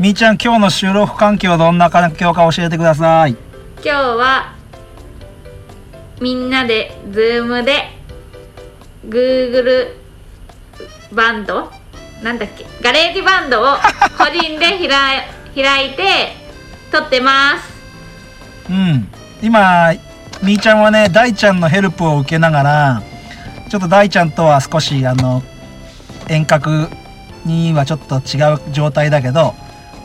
みーちゃん今日の収録環境どんな環境か教えてください。今日はみんなでズームで Google バンドなんだっけ？ガレージバンドを個人で開開いて録ってます。うん。今みーちゃんはね大ちゃんのヘルプを受けながらちょっと大ちゃんとは少しあの遠隔にはちょっと違う状態だけど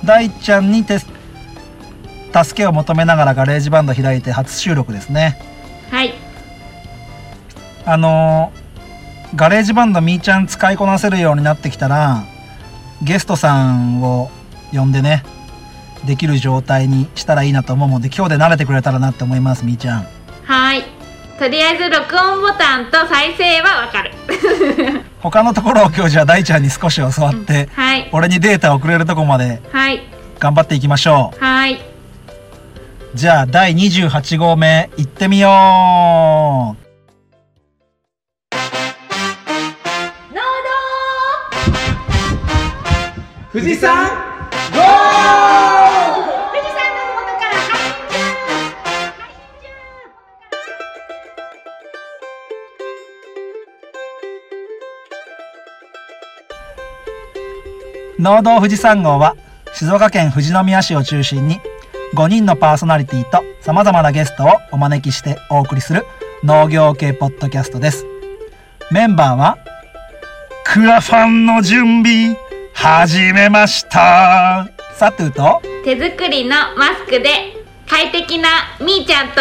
大ちゃんにて助けを求めながらガレージバンド開いて初収録ですね。はい。あのガレージバンドみーちゃん使いこなせるようになってきたらゲストさんを呼んでねできる状態にしたらいいなと思うので今日で慣れてくれたらなって思いますみーちゃん。はいとりあえず録音ボタンと再生はわかる。他のところを今日じゃあ大ちゃんに少し教わって、はい。俺にデータを送れるとこまではい。頑張っていきましょはい、うじゃあ第28号目行ってみよう。富士山ゴ農道富士山号は静岡県富士宮市を中心に5人のパーソナリティと様々なゲストをお招きしてお送りする農業系ポッドキャストです。メンバーはクラファンの準備始めましたサトゥと手作りのマスクで快適なみーちゃんと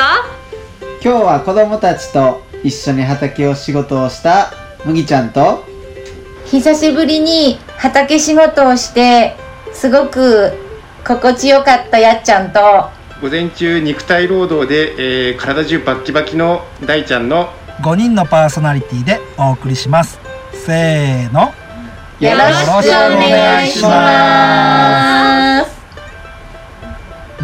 今日は子供たちと一緒に畑を仕事をした麦ちゃんと久しぶりに畑仕事をしてすごく心地よかったやっちゃんと。午前中肉体労働で、えー体中バッキバキの大ちゃんの5人のパーソナリティでお送りします。せーの。よろしくお願いします。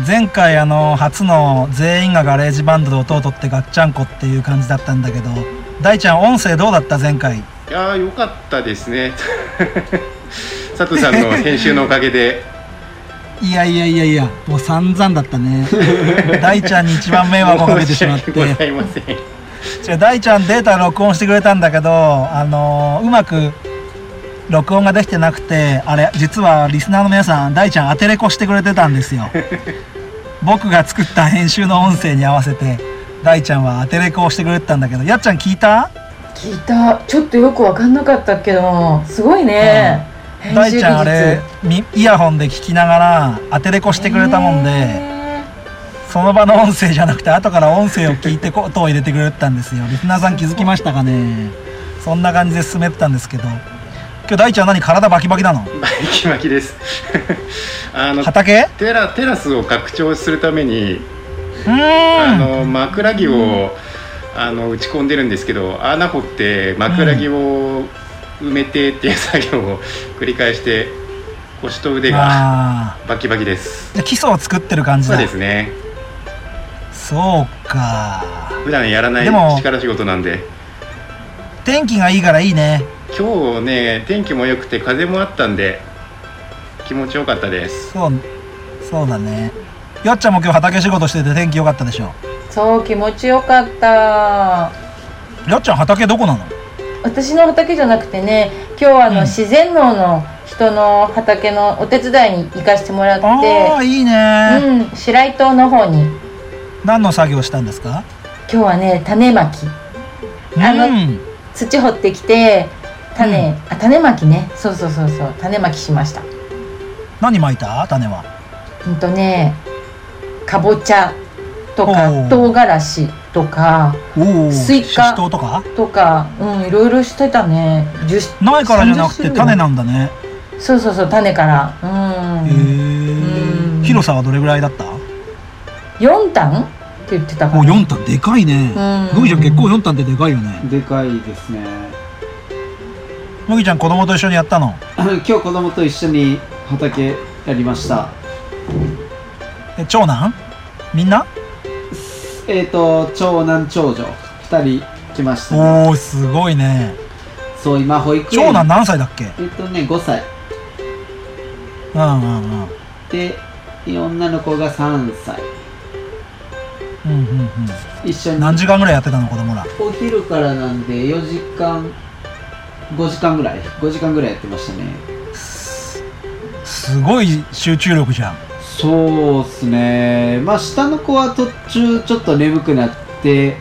前回あの初の全員がガレージバンドで音を録ってガッチャンコっていう感じだったんだけど大ちゃん音声どうだった？前回。いやーよかったですね佐藤さんの編集のおかげで。いやいやいやいやもう散々だったね。大ちゃんに一番迷惑をかけてしまっ申し訳ござていません。違う大ちゃんデータ録音してくれたんだけどあのうまく録音ができてなくてあれ実はリスナーの皆さん大ちゃん当てれこしてくれてたんですよ。僕が作った編集の音声に合わせて大ちゃんは当てれこをしてくれてたんだけど。やっちゃん聞いた？聞いた。ちょっとよくわかんなかったけどすごいね、編大集ちゃんあれみイヤホンで聞きながら当てれこしてくれたもんで、へその場の音声じゃなくて後から音声を聞いてことを入れてくれてたんですよ。リスナーさん気づきましたかね。そんな感じで進めてたんですけど。今日大ちゃん何体バキバキなの？バキバキです。あの畑？テラテラスを拡張するためにあの枕木をあの打ち込んでるんですけど穴掘って枕木を埋めてっていう作業を繰り返して腰と腕があバキバキです。基礎を作ってる感じそうだですね。そうか。普段やらないでも力仕事なんで。天気がいいからいいね。今日ね天気も良くて風もあったんで気持ちよかったです。そうそうだね。やっちゃんも今日畑仕事してて天気良かったでしょ？そう気持ちよかった。やっちゃん畑どこなの？私の畑じゃなくてね今日はあの、うん。自然農の人の畑のお手伝いに行かしてもらってああいいね、うん白井島の方に。何の作業したんですか？今日はね種まき。あのうん。土掘ってきて種、うん。あ種まきね。そうそうそうそう種まきしました。何まいた？種は。うんとねかぼちゃとか唐辛子とかおおスイカとか？とかうんいろいろしてたね。10苗からじゃなくて30種なんだね。そうそうそう種から。うへんえうん。広さはどれぐらいだった？4単？って言ってたかおな4単でかいね。うん。麦ちゃん結構4単ってでかいよね。でかいですね。麦ちゃん子供と一緒にやったの？今日子供と一緒に畑やりました。え長男？みんな？えっ、と長男長女2人来ました、ね、おおすごいね。そう今保育園。長男何歳だっけ？えっ、とね5歳。うんうんうん。で女の子が3歳。うんうんうん。一緒に。何時間ぐらいやってたの子供ら？お昼からなんで4時間5時間ぐらい。5時間ぐらいやってましたね。すごい集中力じゃんそうっすね。まあ下の子は途中ちょっと眠くなって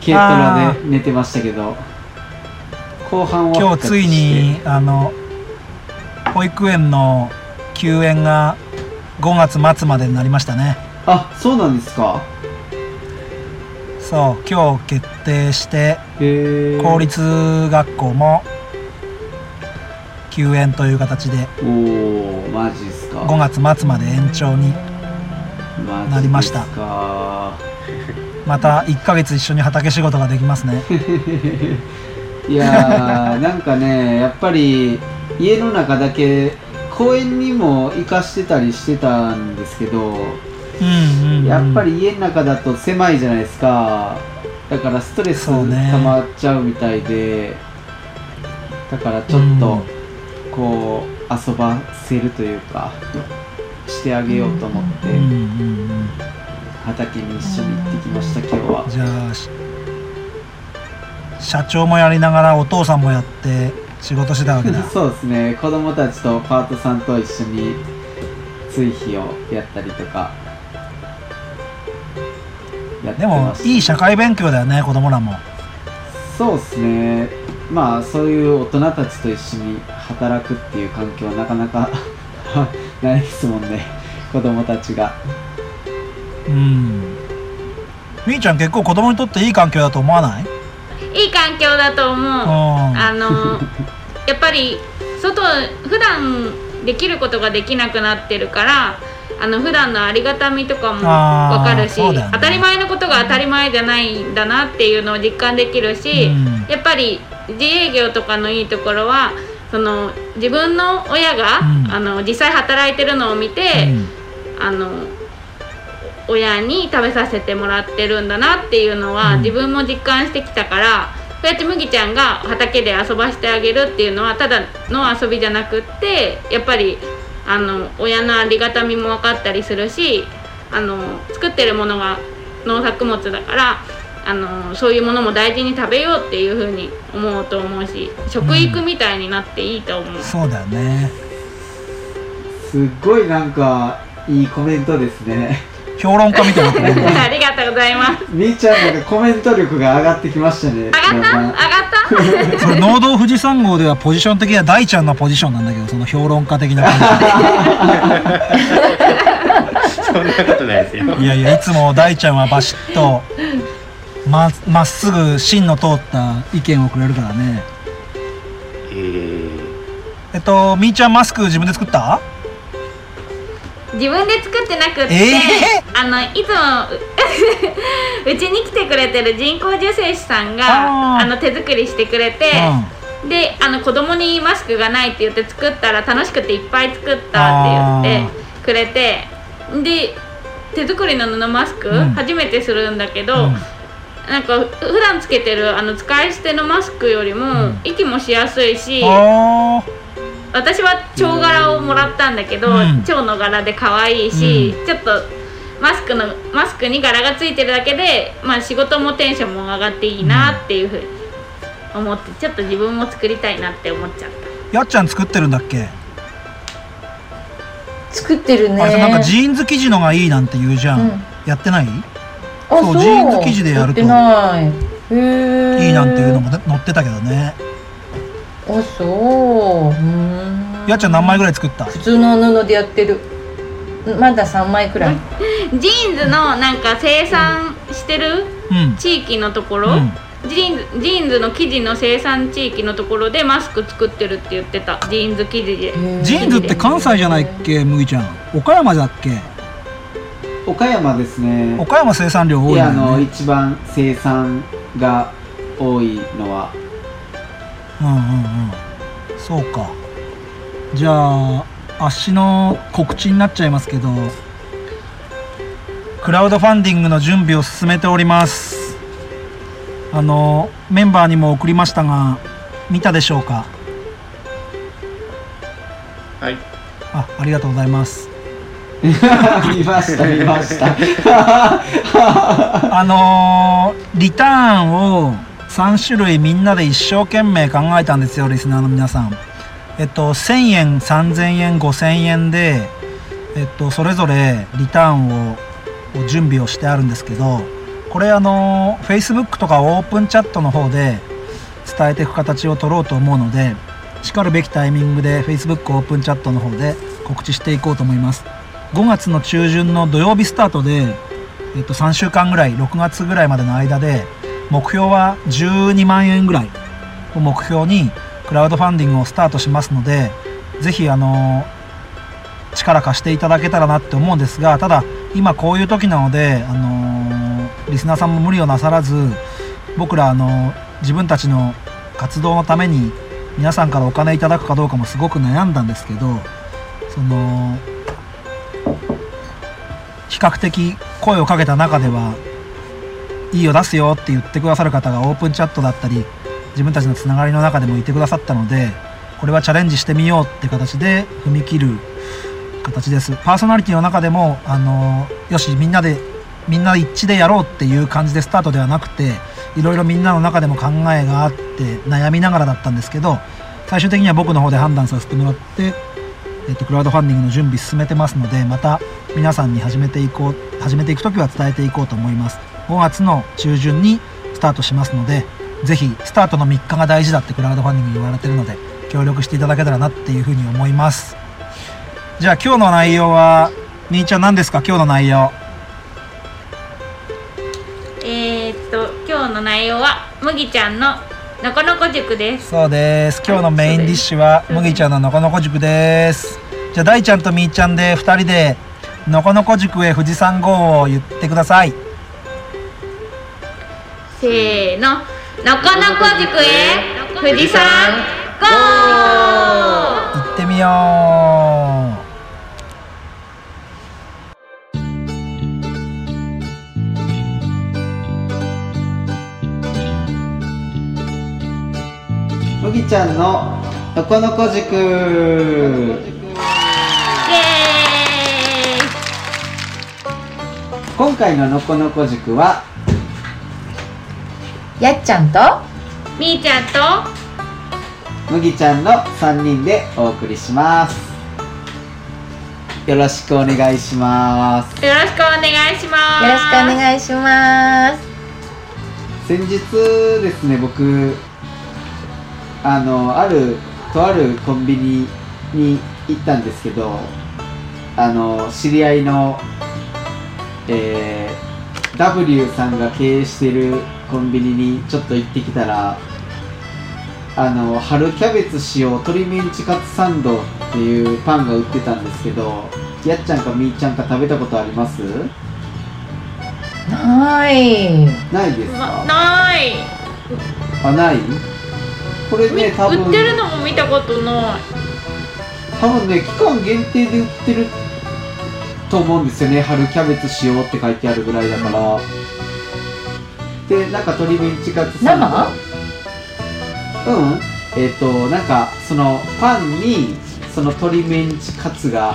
軽トラで寝てましたけど後半は今日ついにあの保育園の休園が5月末までになりましたね。あそうなんですか。そう今日決定して公立学校も休園という形で。おおマジっすか？5月末まで延長になりました。また1ヶ月一緒に畑仕事ができますね。いやーなんかねやっぱり家の中だけ公園にも行かしてたりしてたんですけどうんうん、うん、やっぱり家の中だと狭いじゃないですか。だからストレス溜まっちゃうみたいで、だからちょっとこう遊ばせるというかしてあげようと思って畑に一緒に行ってきました今日は。じゃあし社長もやりながらお父さんもやって仕事してたわけだ。そうですね。子供たちとパートさんと一緒に追肥をやったりとかでもいい社会勉強だよね子供らも。そうですねまあそういう大人たちと一緒に働くっていう環境はなかなか ないですもんね子供たちが。うん。みーちゃん結構子供にとっていい環境だと思わない？いい環境だと思う。うん。あの やっぱり外普段できることができなくなってるからあの普段のありがたみとかもあーわかるし、ね。当たり前のことが当たり前じゃないんだなっていうのを実感できるし、うん。やっぱり自営業とかのいいところはその自分の親が、うん。あの実際働いてるのを見て、あの親に食べさせてもらってるんだなっていうのは、うん。自分も実感してきたからそうやって麦ちゃんが畑で遊ばしてあげるっていうのはただの遊びじゃなくってやっぱりあの親のありがたみも分かったりするしあの作ってるものが農作物だからあのそういうものも大事に食べようっていうふうに思うと思うし食育みたいになっていいと思う。そうだよねすっごいなんかいいコメントですね評論家みたいなね ありがとうございます。みーちゃんなんかコメント力が上がってきましたね上がった？上がった？それ農道富士山号ではポジション的には大ちゃんのポジションなんだけどその評論家的なポジ そんなことないですよションいやいやいつも大ちゃんはバシッとままっすぐ芯の通った意見をくれるからね。えー、えっとみーちゃんマスク自分で作った？自分で作ってなくって、えあのいつも うちに来てくれてる人工授精師さんがあの手作りしてくれて、であの子供にマスクがないって言って作ったら楽しくていっぱい作ったって言ってくれてで手作りの布マスク、うん。初めてするんだけど、うんなんか普段つけてるあの使い捨てのマスクよりも、ん。息もしやすいしあ私は蝶柄をもらったんだけど、うん。蝶の柄で可愛いし、ちょっとマスクのマスクに柄がついてるだけで、まあ、仕事もテンションも上がっていいなっていうふうに思ってちょっと自分も作りたいなって思っちゃった。やっちゃん作ってるんだっけ、作ってるね。あれさなんかジーンズ生地のがいいなんて言うじゃん、うん。やってない？あそうジーンズ生地でやると。い。へえいいなんていうのもね載ってたけどね。あそう。うーんやっちゃん何枚ぐらい作った？普通の布でやってる。まだ3枚くらい。ジーンズのなんか生産してる？うん。地域のところ、うん。ジーンズジーンズの生地の生産地域のところでマスク作ってるって言ってた。ジーンズ生地で。ジーンズって関西じゃないっけ麦ちゃん。岡山だっけ？岡山ですね。岡山生産量多いんいやあの一番生産が多いのは。うんうんうん。そうか。じゃあ足の告知になっちゃいますけどクラウドファンディングの準備を進めております。あのメンバーにも送りましたが見たでしょうか？はい。あありがとうございます見ました見ました。あのーリターンを3種類みんなで一生懸命考えたんですよリスナーの皆さん。えっと1000円3000円5000円でえっとそれぞれリターンをを準備をしてあるんですけどこれあの Facebook とかオープンチャットの方で伝えていく形を取ろうと思うのでしかるべきタイミングで Facebook オープンチャットの方で告知していこうと思います。5月の中旬の土曜日スタートで、えっと、3週間ぐらい6月ぐらいまでの間で目標は12万円ぐらいを目標にクラウドファンディングをスタートしますのでぜひあの力貸していただけたらなって思うんですがただ今こういう時なので、あのリスナーさんも無理をなさらず僕ら、あの自分たちの活動のために皆さんからお金いただくかどうかもすごく悩んだんですけどその比較的声をかけた中ではいいよ出すよって言ってくださる方がオープンチャットだったり自分たちのつながりの中でもいてくださったのでこれはチャレンジしてみようって形で踏み切る形です。パーソナリティの中でもあのよしみんなでみんな一致でやろうっていう感じでスタートではなくていろいろみんなの中でも考えがあって悩みながらだったんですけど最終的には僕の方で判断させてもらって、えっと、クラウドファンディングの準備進めてますのでまた皆さんに始めていこう始めていく時は伝えていこうと思います。5月の中旬にスタートしますのでぜひスタートの3日が大事だってクラウドファンディング言われてるので協力していただけたらなっていうふうに思います。じゃあ今日の内容はみーちゃん何ですか？今日の内容。えー、っと今日の内容は麦ちゃんののこのこ塾です。そうです。今日のメインディッシュは麦ちゃんののこのこ塾です。じゃあ大ちゃんとみーちゃんで2人でのこのこ塾へ富士山号を言ってください。せーの。のこのこ塾へ富士山ゴー行ってみよ麦ちゃんののこのこ塾イエ今回ののこのこ塾はやっちゃんとーイみーちゃんと麦ちゃんの3人でお送りします。よろしくお願いします。よろしくお願いします。よろしくお願いします。先日ですね僕あのあるとあるコンビニに行ったんですけどあの知り合いの、えー W さんが経営しているコンビニにちょっと行ってきたらあの春キャベツ使用鶏メンチカツサンドっていうパンが売ってたんですけどやっちゃんかみーちゃんか食べたことあります？ない。ないですまかない。あない？これみね多分売ってるのも見たことない。多分ね期間限定で売ってると思うんですよね。春キャベツ使用って書いてあるぐらいだから。でなんか鶏メンチカツサンドうん。えっ、となんかそのパンにその鶏メンチカツが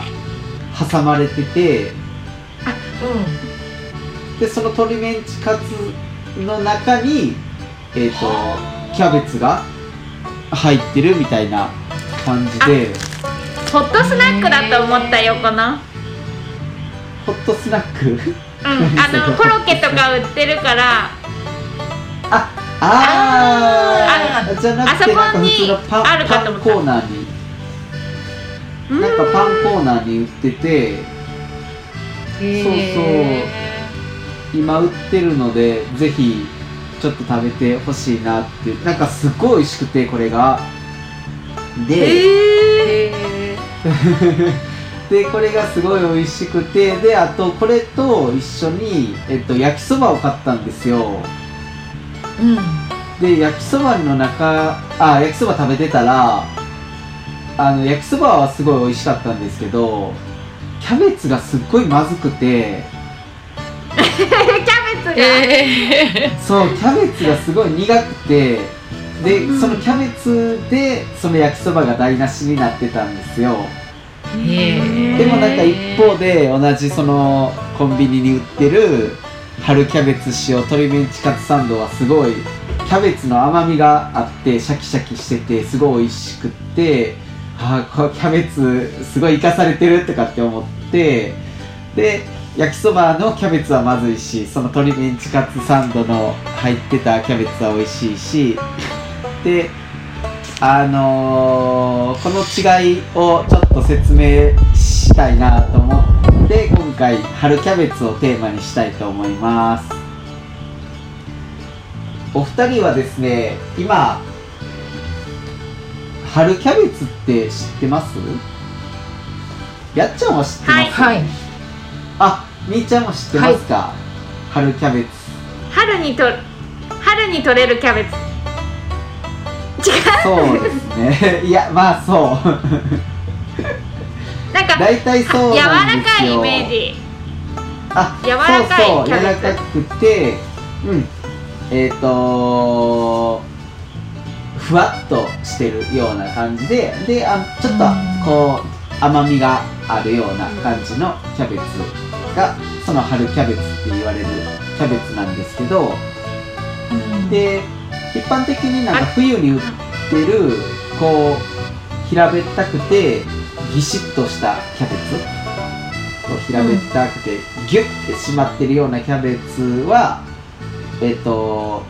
挟まれてて。でその鶏メンチカツの中にえっ、とキャベツが入ってるみたいな感じで。ホットスナックだと思ったよこの。ホットスナック？うんあの コロッケとか売ってるから。ああー。じゃなくてあなんか普通のパンあるかと思った。コーナーに。なんかパンコーナーに売ってて。そうそう。今売ってるのでぜひちょっと食べてほしいなっていう。なんかすごい美味しくてこれが。で、でこれがすごい美味しくてであとこれと一緒に、えっと、焼きそばを買ったんですよ。うん。で焼きそばの中あ焼きそば食べてたらあの焼きそばはすごい美味しかったんですけどキャベツがすっごいまずくて。キ ャベツが、そうキャベツがすごい苦くてで、うん。そのキャベツでその焼きそばが台無しになってたんですよ。でもなんか一方で同じそのコンビニに売ってる春キャベツ塩鶏メンチカツサンドはすごいキャベツの甘みがあってシャキシャキしててすごい美味しくってああキャベツすごい生かされてるとかって思ってで焼きそばのキャベツはまずいしその鶏メンチカツサンドの入ってたキャベツは美味しいしであのーこの違いをちょっと説明したいなと思って今回春キャベツをテーマにしたいと思います。お二人はですね今春キャベツって知ってます？やっちゃんは知ってます、はい。はい。あみーちゃんも知ってますか、春キャベツ。春にと春に取れるキャベツ。違そうですね。いやまあそう。う なんか大体そう柔らかいイメージ。あ柔らかいそうそう柔らかくてうん。えっ、とふわっとしてるような感じでであちょっとこう甘みがあるような感じのキャベツがその春キャベツって言われるキャベツなんですけどで一般的になんか冬に売ってるこう平べったくてぎしっとしたキャベツこう平べったくてギュッて締まってるようなキャベツはえっ、と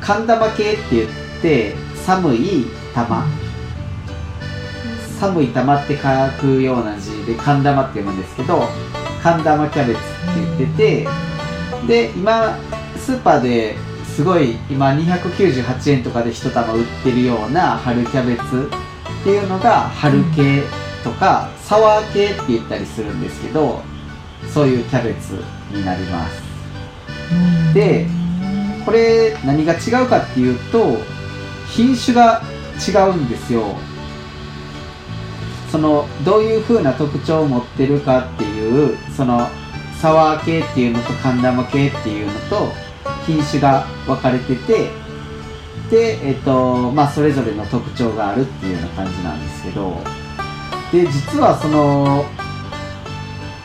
寒玉系って言って寒い玉寒い玉って書くような字で寒玉って読むんですけど寒玉キャベツって言っててで今スーパーですごい今298円とかで1玉売ってるような春キャベツっていうのが春系とかサワー系って言ったりするんですけどそういうキャベツになります。でこれ何が違うかっていうと品種が違うんですよ。そのどういう風な特徴を持ってるかっていうそのサワー系っていうのと寒玉系っていうのと品種が分かれててでえっとまあそれぞれの特徴があるっていうような感じなんですけどで実はその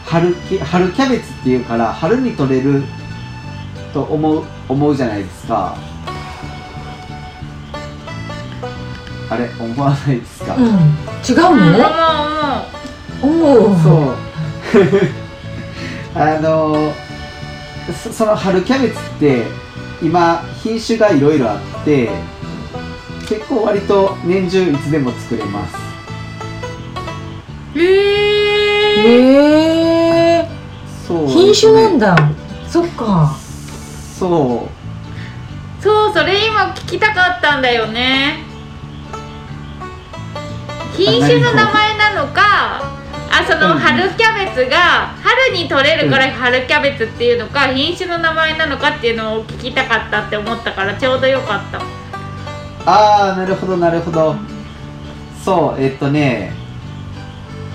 春キ春キャベツっていうから春に取れると思う思うじゃないですか。あれ思わないですか、うん、違ううんの思う思うおおそう。あのそその春キャベツって今品種がいろいろあって結構割と年中いつでも作れます。へえへえそう。品種なんだだ。そっか。そう。そうそれ今聞きたかったんだよね品種の名前なのかあそのうん。春キャベツが春に取れるから春キャベツっていうのか品種の名前なのかっていうのを聞きたかったって思ったからちょうどよかった。ああなるほどなるほど。そうえっとね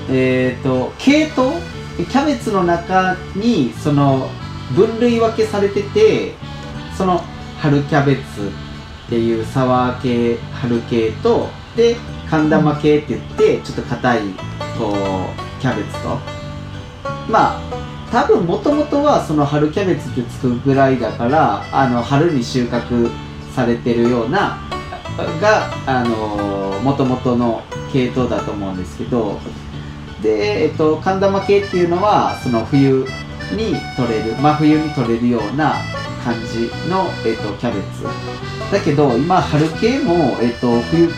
えっと系統？キャベツの中にその分類分けされててその春キャベツっていうサワー系春系とで寒玉系って言ってちょっと硬いこうキャベツと。まあ多分もともとはその春キャベツってつくぐらいだからあの春に収穫されてるようながあのもともとの系統だと思うんですけど。で、えっと、寒玉系っていうのはその冬に取れる真冬に取れるような感じの、えっと、キャベツ。だけど今春系も、えっと、冬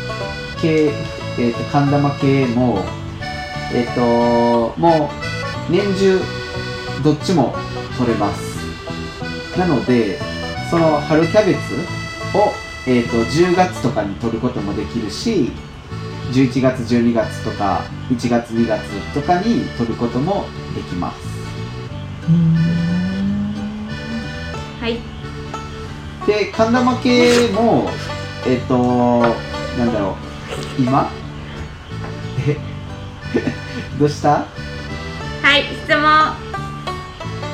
系、えっと、寒玉系もえっともう年中どっちも取れます。なのでその春キャベツを、えー、と10月とかに取ることもできるし11月12月とか1月2月とかに取ることもできます。はい。で寒玉系もえっ、となんだろう今？え どうした？はい質問。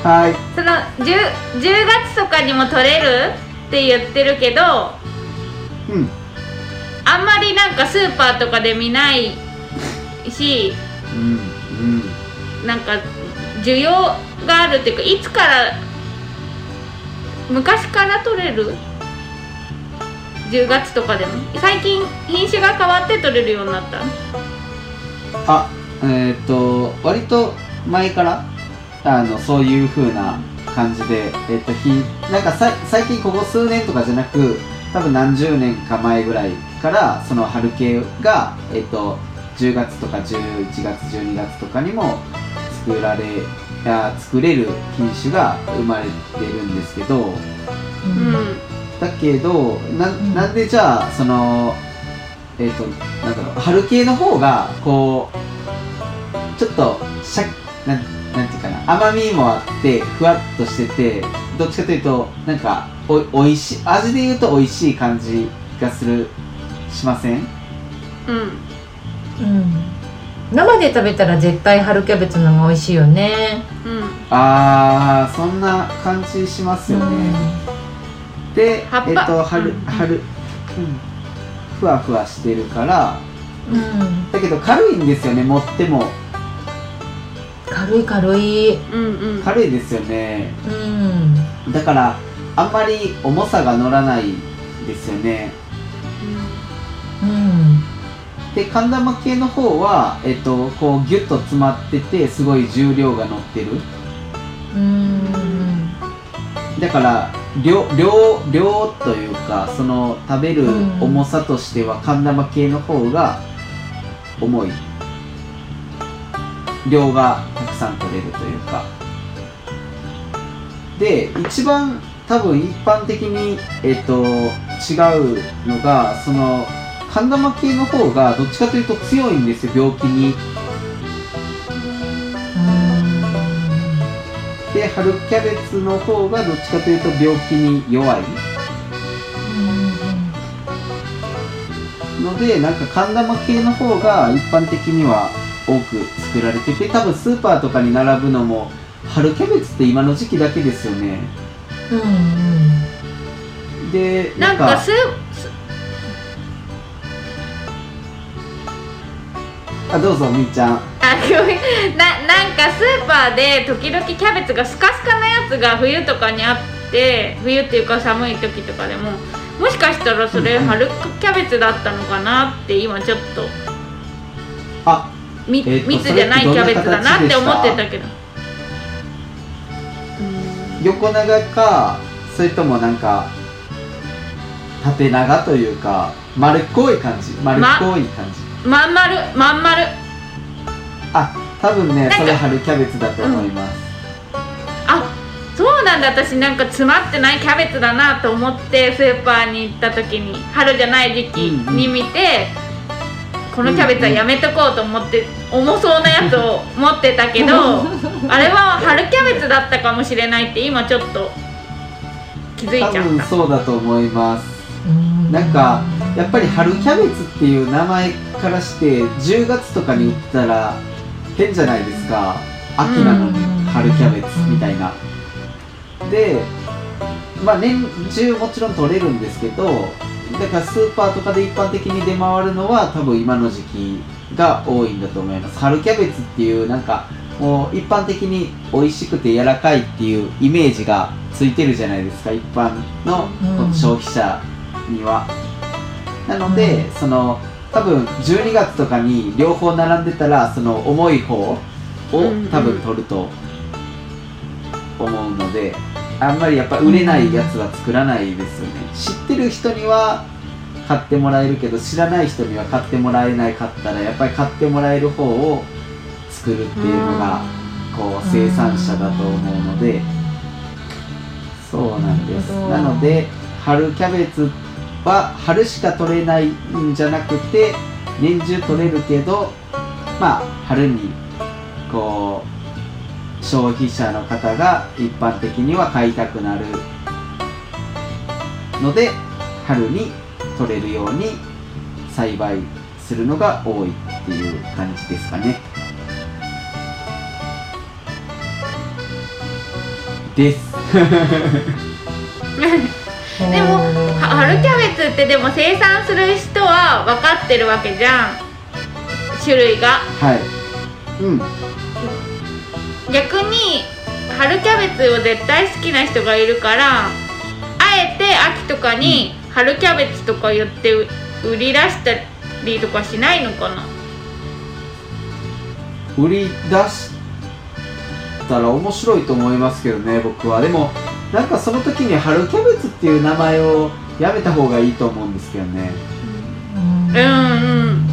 はい。その 10, 10月とかにも取れる？って言ってるけど。うん。あんまりなんかスーパーとかで見ないし。うんうん。なんか需要があるっていうかいつから昔から取れる？10月とかでも。最近品種が変わって取れるようになった？あえっ、と割と前からあのそういう風な感じでえっ、とひなんかさい最近ここ数年とかじゃなく多分何十年か前ぐらいからその春系がえっ、と10月とか11月12月とかにも作られあ作れる品種が生まれてるんですけど。うんだけどななんでじゃあそのえっ、となんだろう春系の方がこうちょっとシャなんなんていうかな甘みもあってふわっとしててどっちかというとなんかおおいしい味で言うと美味しい感じがするしません？うん。うん。生で食べたら絶対春キャベツの方が美味しいよね。うん。あーそんな感じしますよね、で葉っぱ？えっ、と春ん、ふわふわしてるから。うん。だけど軽いんですよね持っても。軽い軽い。うんうん。軽いですよね。うん。だからあんまり重さが乗らないですよね。うん。で寒玉系の方は、えっと、こうギュッと詰まっててすごい重量が乗ってる。うんだから量量量というかその食べるうん。重さとしては寒玉系の方が重い。量がたくさん取れるというか。で一番多分一般的に、えっと、違うのがその寒玉系の方がどっちかというと強いんですよ病気にで春キャベツの方がどっちかというと病気に弱いのでなんか寒玉系の方が一般的には多く作られてて多分スーパーとかに並ぶのも春キャベツって今の時期だけですよね。うんでなんかスーあどうぞみっちゃん。あごめん。ななんかスーパーで時々キャベツがスカスカなやつが冬とかにあって冬っていうか寒い時とかでももしかしたらそれ春キャベツだったのかなって今ちょっとあみえーと密じゃないキャベツだなって思ってたけど。横長かそれともなんか縦長というか丸っこい感じ？丸っこい感じ、まん丸まん丸。あ多分ねそれ春キャベツだと思います、あそうなんだ。私なんか詰まってないキャベツだなと思ってスーパーに行った時に春じゃない時期に見て、このキャベツはやめとこうと思って重そうなやつを持ってたけど あれは春キャベツだったかもしれないって今ちょっと気づい多ちゃった。分そうだと思いますなんかやっぱり春キャベツっていう名前からして10月とかに売ったら変じゃないですか。秋なのにうん。春キャベツみたいな。でまあ年中もちろん取れるんですけどだからスーパーとかで一般的に出回るのは多分今の時期が多いんだと思います。春キャベツっていうなんかもう一般的に美味しくて柔らかいっていうイメージがついてるじゃないですか。一般のうん。消費者には、なので、その多分12月とかに両方並んでたらその重い方をうんうん。多分取ると思うので、あんまりやっぱ売れないやつは作らないですよね。知ってる人には買ってもらえるけど知らない人には買ってもらえないかったらやっぱり買ってもらえる方を作るっていうのがこう生産者だと思うのでそうなんです。なので春キャベツは春しか取れないんじゃなくて年中取れるけどまあ春にこう消費者の方が一般的には買いたくなるので春に取れるように栽培するのが多いっていう感じですかね。です。でもは春キャベツってでも生産する人は分かってるわけじゃん。種類が。はい。うん。逆に春キャベツを絶対好きな人がいるからあえて秋とかに春キャベツとか言ってう売り出したりとかしないのかな。売り出したら面白いと思いますけどね僕は。でもなんかその時に春キャベツっていう名前をやめた方がいいと思うんですけどね。うん。うんうん。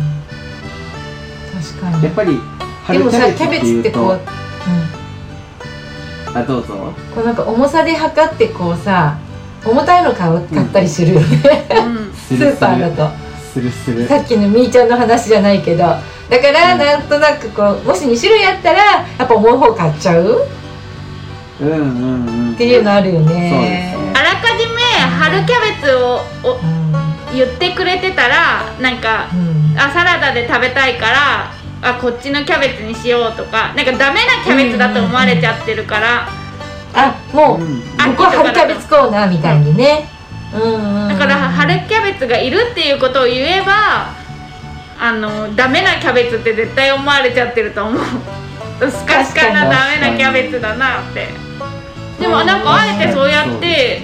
確かに。やっぱりでも春キャベツさキャベっていうツってこう、とうん、あどうぞ。こうなんか重さで測ってこうさ重たいの買う買ったりするよね、うん。スーパーだと。するする。さっきのみーちゃんの話じゃないけど。だからなんとなくこうもし2種類あったらやっぱ重い方買っちゃううんうんうん。っていうのあるよね。ねあらかじめ春キャベツをおうん。言ってくれてたらなんかうん。あサラダで食べたいからあこっちのキャベツにしようとかなんかダメなキャベツだと思われちゃってるから、あもう、うん。あここは春キャベツコーナーみたいにね、うんうんうん、だから春キャベツがいるっていうことを言えばあのダメなキャベツって絶対思われちゃってると思うスカスカなダメなキャベツだなって。でもなんかあえてそうやって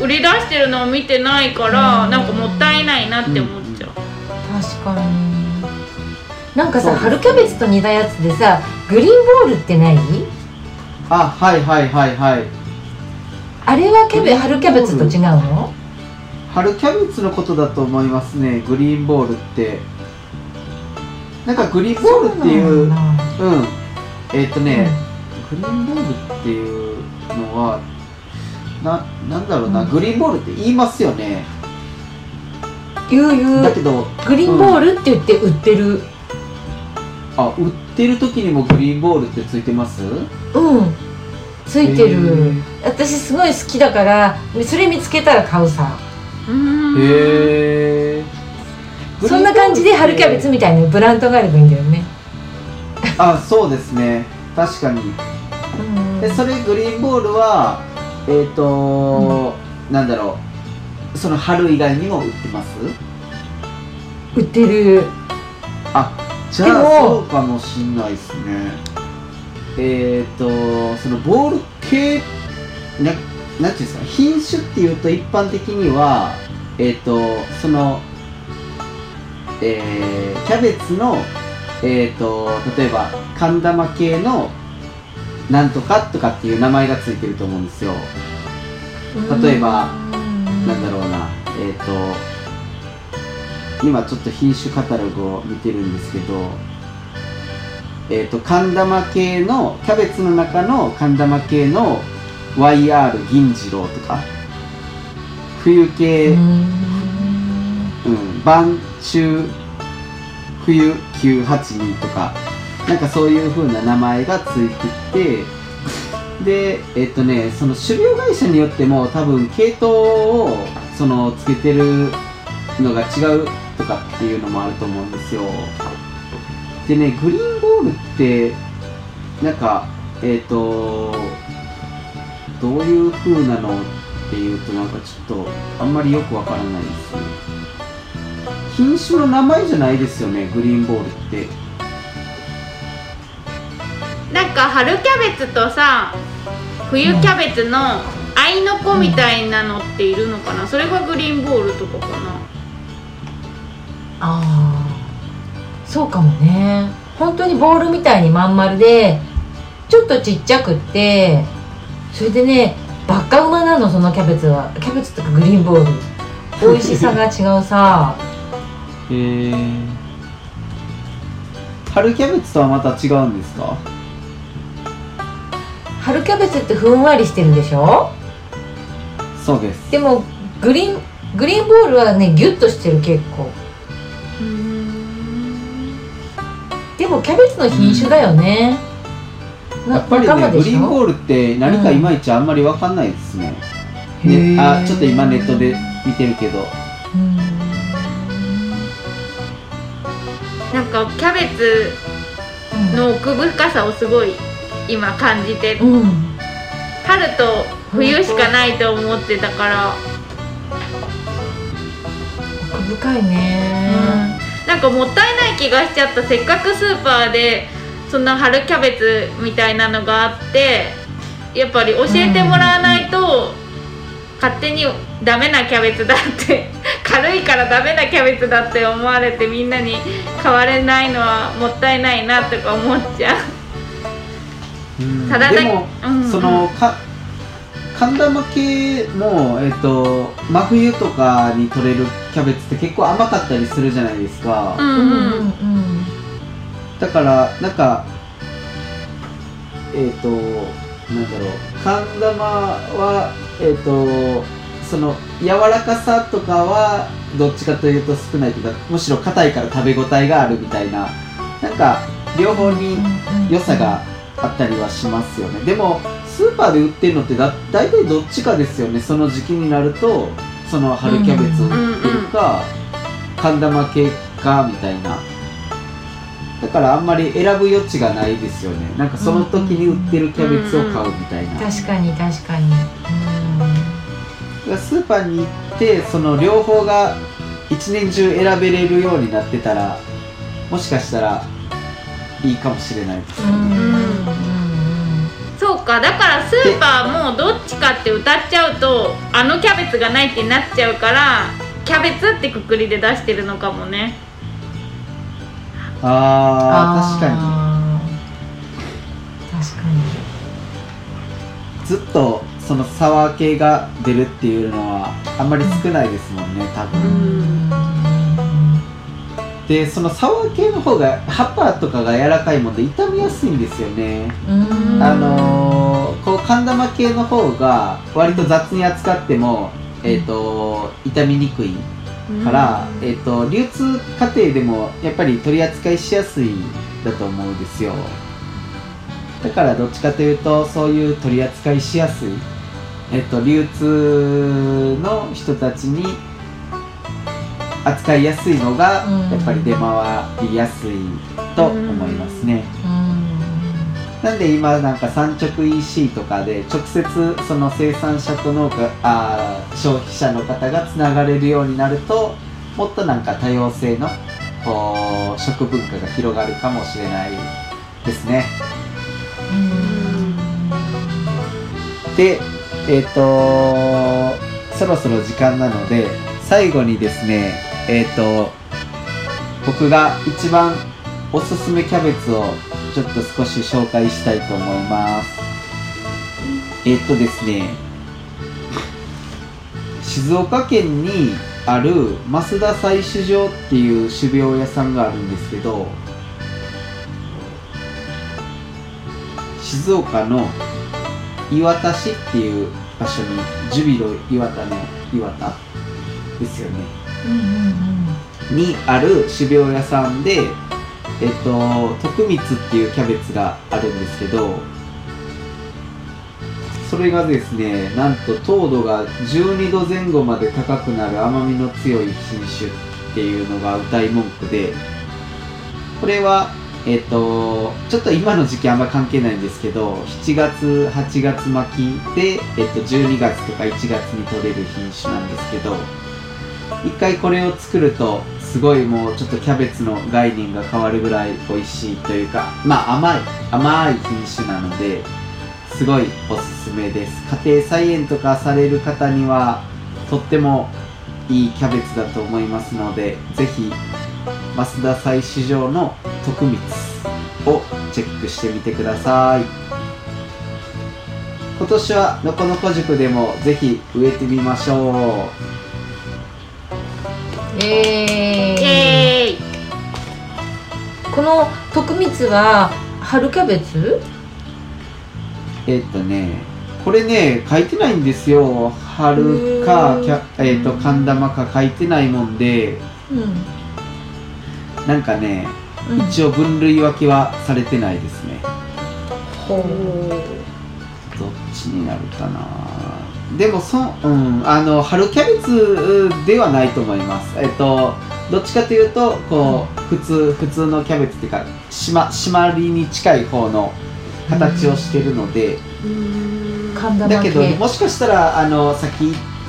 売り出してるのを見てないからなんかもったいないなって思っちゃう、確かに。なんかさ、春キャベツと煮たやつでさグリーンボールってない？あはいはいはいはい。あれはキャベ春キャベツと違うの？春キャベツのことだと思いますねグリーンボールって。なんかグリーンボールっていうそうなんえっ、とね、グリーンボールっていうのはななんだろうな、うん。グリーンボールって言いますよね。言う言う。だけどグリーンボールって言って売ってる。あ売ってる時にもグリーンボールってついてます？うん。ついてる。私すごい好きだからそれ見つけたら買うさ。うんへえそんな感じで春キャベツみたいなブランドがあればいいんだよねあそうですね。確かに。うん。でそれグリーンボールはえっ、と、なんだろう。その春以外にも売ってます？売ってる。じゃあそうかもしんないですね。えっ、とそのボール系ななんていうんですか？品種っていうと一般的にはえっ、とそのえーキャベツのえっ、と例えば寒玉系のなんとかとかっていう名前がついてると思うんですよ。例えばなんだろうなえっ、と今ちょっと品種カタログを見てるんですけどえっ、と寒玉系のキャベツの中の寒玉系の YR 銀次郎とか冬系、ううんん晩中冬982とかなんかそういう風な名前がついててでえっとねその種苗会社によっても多分系統をそのつけてるのが違うとかっていうのもあると思うんですよ。でねグリーンボールってなんかえっ、とどういう風なのっていうとなんかちょっとあんまりよくわからないですね。品種の名前じゃないですよねグリーンボールって。なんか春キャベツとさ冬キャベツの合いの子みたいなのっているのかな？それがグリーンボールとかかな。ああそうかもね。本当にボールみたいにまん丸でちょっとちっちゃくってそれでねバッカうまなのそのキャベツは。キャベツとかグリーンボール。美味しさが違うさへえ春キャベツとはまた違うんですか？春キャベツってふんわりしてるでしょ？そうです。でもグリーングリーンボールはねギュッとしてる結構。でもキャベツの品種だよね、なやっぱりねグリーンボールって何かいまいちあんまりわかんないですね,、へー。ねあちょっと今ネットで見てるけどなんかキャベツの奥深さをすごい今感じてうん、うん。春と冬しかないと思ってたから、奥深いね、なんかもったいない気がしちゃった。せっかくスーパーでそんな春キャベツみたいなのがあってやっぱり教えてもらわないと勝手にダメなキャベツだって 軽いからダメなキャベツだって思われてみんなに買われないのはもったいないなとか思っちゃう。うん。ただだでも、うん。そのか寒玉系も、えっと真冬とかに取れるキャベツって結構甘かったりするじゃないですか、うんうんうん。だからなんかえっ、となんだろう。寒玉はえっ、とその柔らかさとかはどっちかというと少ないというかむしろ硬いから食べ応えがあるみたいななんか両方に良さがあったりはしますよね。でもスーパーで売ってるのってだ大体どっちかですよね。その時期になるとその春キャベツを売ってるか寒玉系かみたいなだからあんまり選ぶ余地がないですよね。なんかその時に売ってるキャベツを買うみたいな、確かに確かに。だからスーパーに行ってその両方が一年中選べれるようになってたらもしかしたらいいかもしれないですうんね、うん。そうか。だからスーパーもどっちかって歌っちゃうとあのキャベツがないってなっちゃうからキャベツってくくりで出してるのかもねあー確かあー確かに。にずっとそのサワー系が出るっていうのはあんまり少ないですもんね多分、でそのサワー系の方が葉っぱとかが柔らかいもんで傷みやすいんですよね。うん。あのー、こう寒玉系の方が割と雑に扱っても、えー、と傷みにくいから、えー、と流通過程でもやっぱり取り扱いしやすいだと思うんですよ。だからどっちかというとそういう取り扱いしやすい、えー、と流通の人たちに扱いやすいのがうん。やっぱり出回りやすいと思いますね、なんで今なんか産直 EC とかで直接その生産者と農家あー消費者の方がつながれるようになるともっとなんか多様性のこう食文化が広がるかもしれないですね。でえっ、とそろそろ時間なので最後にですねえっ、と僕が一番おすすめキャベツをちょっと少し紹介したいと思います。えっ、とですね、静岡県にある増田採取場っていう種苗屋さんがあるんですけど、静岡の磐田市っていう場所に、ジュビロ磐田の磐田ですよね。にある種苗屋さんで、えっと、徳光っていうキャベツがあるんですけど、それがですね、なんと糖度が12度前後まで高くなる甘みの強い品種っていうのが歌い文句で、これは、えっと、ちょっと今の時期あんま関係ないんですけど、7月、8月巻きで、えっと、12月とか1月に取れる品種なんですけど、一回これを作るとすごいもうちょっとキャベツの概念が変わるぐらい美味しいというかまあ甘い甘い品種なのですごいおすすめです。家庭菜園とかされる方にはとってもいいキャベツだと思いますのでぜひ増田採取場の徳光をチェックしてみてください。今年はのこのこ塾でもぜひ植えてみましょう。イー、エーイ。この徳光は春キャベツ？えっとね、これね、書いてないんですよ。春か、キャえっと、神玉か書いてないもんで、うん、なんかね、うん、一応分類分けはされてないですね。ほう。どっちになるかな。でも、そ、うん、あの、春キャベツではないと思います。えっと、どっちかというと、こう、普通、普通のキャベツっていうか、しま、締まりに近い方の形をしてるので、だけど系もしかしたらあのさっき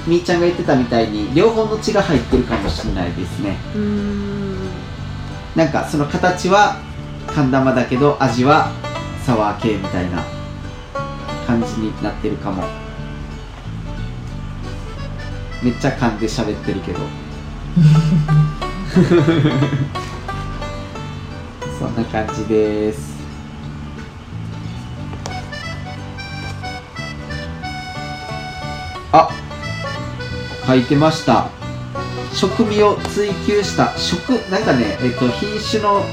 みーちゃんが言ってたみたいに両方の血が入ってるかもしれないですね。うん。なんかその形は寒玉だけど味はサワー系みたいな感じになってるかもめっちゃ噛んで喋ってるけど。そんな感じです。あ書いてました。食味を追求した。食なんかねえっと品種の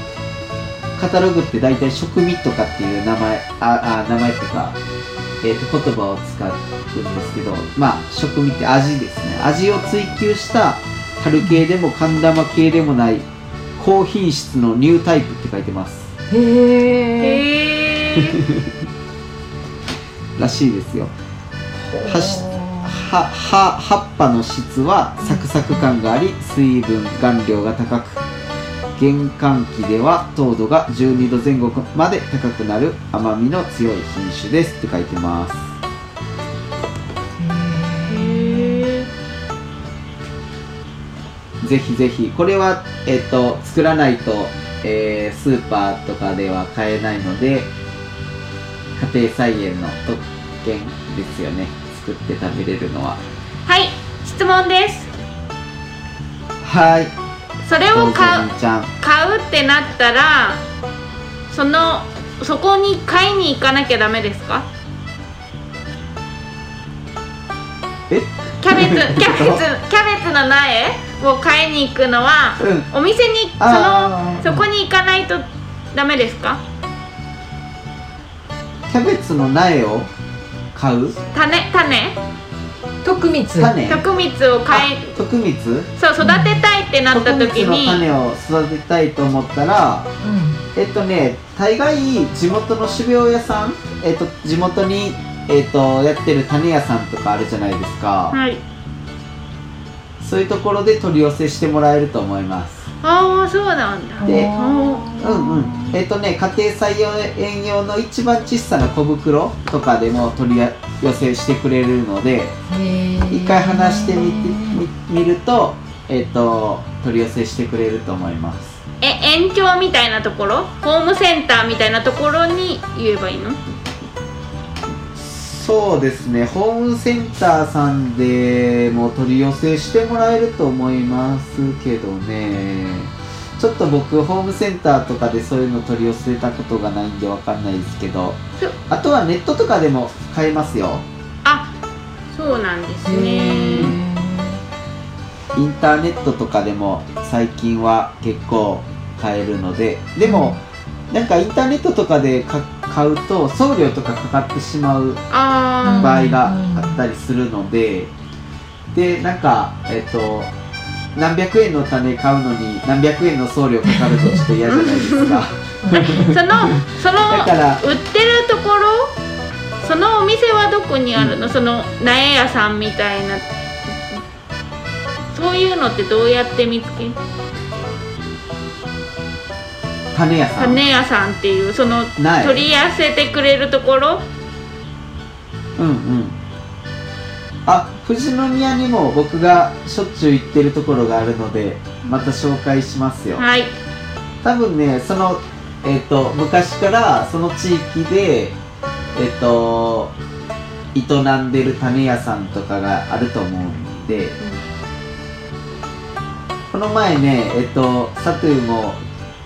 カタログって大体食味とかっていう名前ああ名前っていうか、えっと言葉を使うんですけどまあ食味って味ですね。味を追求した春系でも寒玉系でもない高品質のニュータイプって書いてます。へ らしいですよ。はしはは葉っぱの質はサクサク感があり水分含量が高く玄関期では糖度が12度前後まで高くなる甘みの強い品種ですって書いてますぜひぜひ。これは、えっと作らないと、えースーパーとかでは買えないので家庭菜園の特権ですよね。作って食べれるのは。はい質問です。はい。それを買う買うってなったらそのそこに買いに行かなきゃダメですか？え？キャベツキャベツキャベツの苗？を買いに行くのはうん。お店にそのそこに行かないとダメですか？キャベツの苗を買う？種種？徳光。種？徳光を買いあ徳光？そう育てたいってなった時徳光のに種を育てたいと思ったらうん。えっとね大概地元の種苗屋さん？えっと地元にえっとやってる種屋さんとかあるじゃないですか、はいそういうところで取り寄せしてもらえると思います。ああそうなんだであうんうん。えっとね家庭菜園用の一番小さな小袋とかでも取り寄せしてくれるので一回話してみてみ見るとえっと取り寄せしてくれると思います。え延長みたいなところ？ホームセンターみたいなところに言えばいいの？そうですね。ホームセンターさんでも取り寄せしてもらえると思いますけどね。ちょっと僕ホームセンターとかでそういうの取り寄せたことがないんでわかんないですけど。あとはネットとかでも買えますよ。あそうなんですね。インターネットとかでも最近は結構買えるので。でも、なんかインターネットとかでか買うと送料とかかかってしまうあ場合があったりするので、でなんかえっ、と何百円の種買うのに何百円の送料かかるとちょっと嫌じゃないですか。あ そのそのだから売ってるところそのお店はどこにあるの、その苗屋さんみたいな。そういうのってどうやって見つけ？種屋さん。種屋さんっていうその取り寄せてくれるところ？うんうん。あ富士宮にも僕がしょっちゅう行ってるところがあるのでまた紹介しますよ。はい。多分ねそのえっ、と昔からその地域でえっ、と営んでる種屋さんとかがあると思うんで、この前ねえっ、とサトゥーも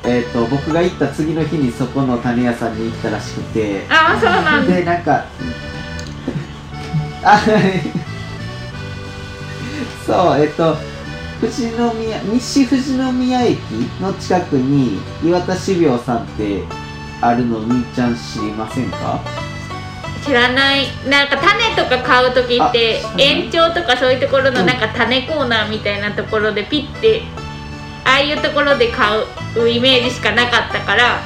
えっ、と僕が行った次の日にそこの種屋さんに行ったらしくて。ああそうなんだ。でなんかあそうえっと富士宮西富士宮駅の近くに岩田種苗さんってあるのみーちゃん知りませんか？知らない。なんか種とか買う時ってあ延長とかそういうところのなんか種コーナーみたいなところでピッてああいうところで買うイメージしかなかったから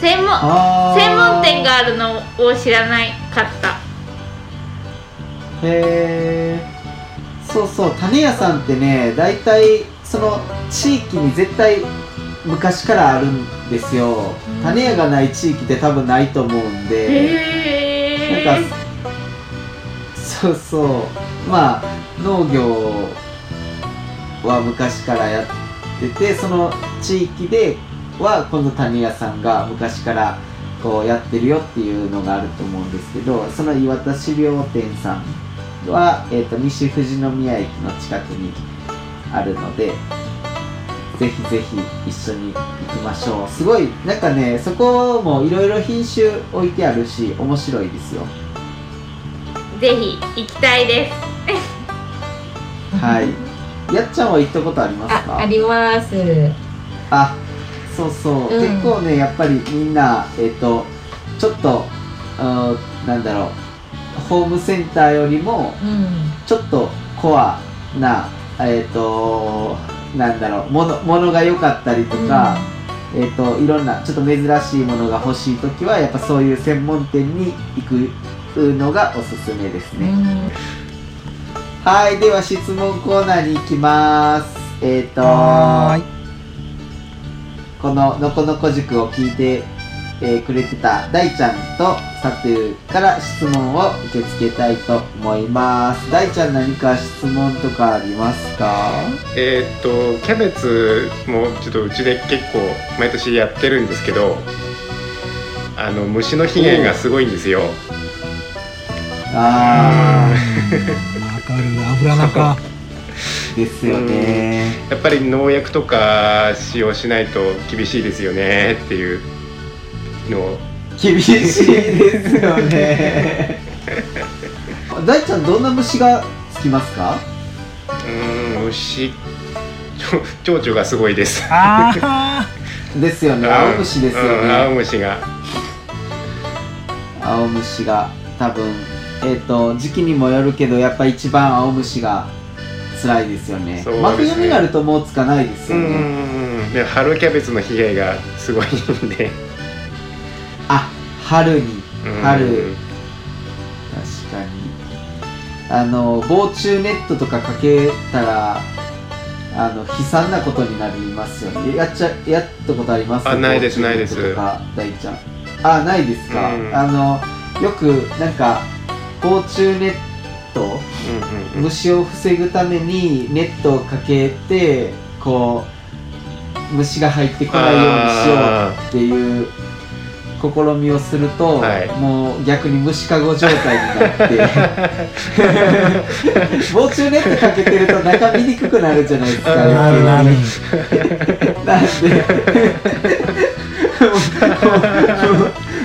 専門専門店があるのを知らないかった。へえそうそう種屋さんってね大体その地域に絶対昔からあるんですよ。種屋がない地域って多分ないと思うんで。へえなんかそうそう。まあ農業は昔からやっててその地域ではこの種屋さんが昔からこうやってるよっていうのがあると思うんですけどその岩田資料店さんは、えー、と西富士宮駅の近くにあるのでぜひぜひ一緒に行きましょう。すごいなんかねそこもいろいろ品種置いてあるし面白いですよ。ぜひ行きたいです。はいやっちゃんは行ったことありますか？ああります。あそうそう、うん。結構ねやっぱりみんなえっ、とちょっとうんなんだろう。ホームセンターよりもうん。ちょっとコアなえっ、となんだろう。ものものが良かったりとか、えっ、といろんなちょっと珍しいものが欲しい時はやっぱそういう専門店に行くのがおすすめですね、うんはいでは質問コーナーに行きます。えっ、ーい。こののこのこ塾を聞いて、えーくれてた大ちゃんとサトゥーから質問を受け付けたいと思います。大ちゃん何か質問とかありますか？えーっとキャベツもちょっとうちで結構毎年やってるんですけどあの虫の被害がすごいんですよあわかる油中。ーですよね。やっぱり農薬とか使用しないと厳しいですよねっていう。の。を厳しいですよね。大ちゃんどんな虫がつきますか？うーん虫。ちょ蝶々がすごいです。あ ですよね。青虫ですようん青ね虫が。青虫が多分えっ、と時期にもよるけどやっぱ一番青虫が辛いですよね。すね。真冬になるともうつかないですうよね、んで春キャベツの被害がすごいんで。あ春に。うん。春。確かに。あの防虫ネットとかかけたらあの悲惨なことになりますよね。やっちゃやったことあります？あないですないです。大ちゃん。あないですか、うん。あのよくなんか防虫ネットうんうんうん。虫を防ぐためにネットをかけてこう虫が入ってこないようにしようっていう試みをすると、はい。もう逆に虫かご状態になって。防虫ネットかけてると中見にくくなるじゃないですか。あなるなる。なんで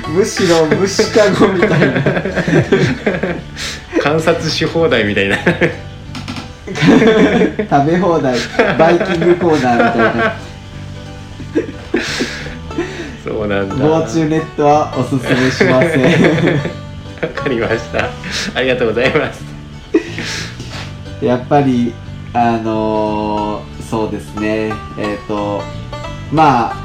むしろ虫かごみたいな。観察し放題みたいな。食べ放題バイキングコーナーみたいな。そうなんだ。防虫ネットはおすすめしません。わかりました。ありがとうございます。やっぱりあのーそうですね。えっ、とまあ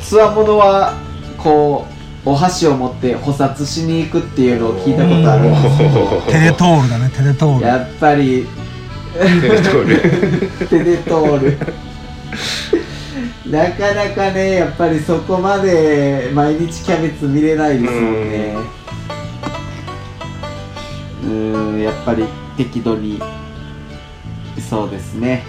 つわものはこうお箸を持って捕殺しに行くっていうのを聞いたことあるんですけど。テレトールだねテレトール。やっぱり。テレトール。手で通るなかなかねやっぱりそこまで毎日キャベツ見れないですもんね。うーんやっぱり適度に。そうですね。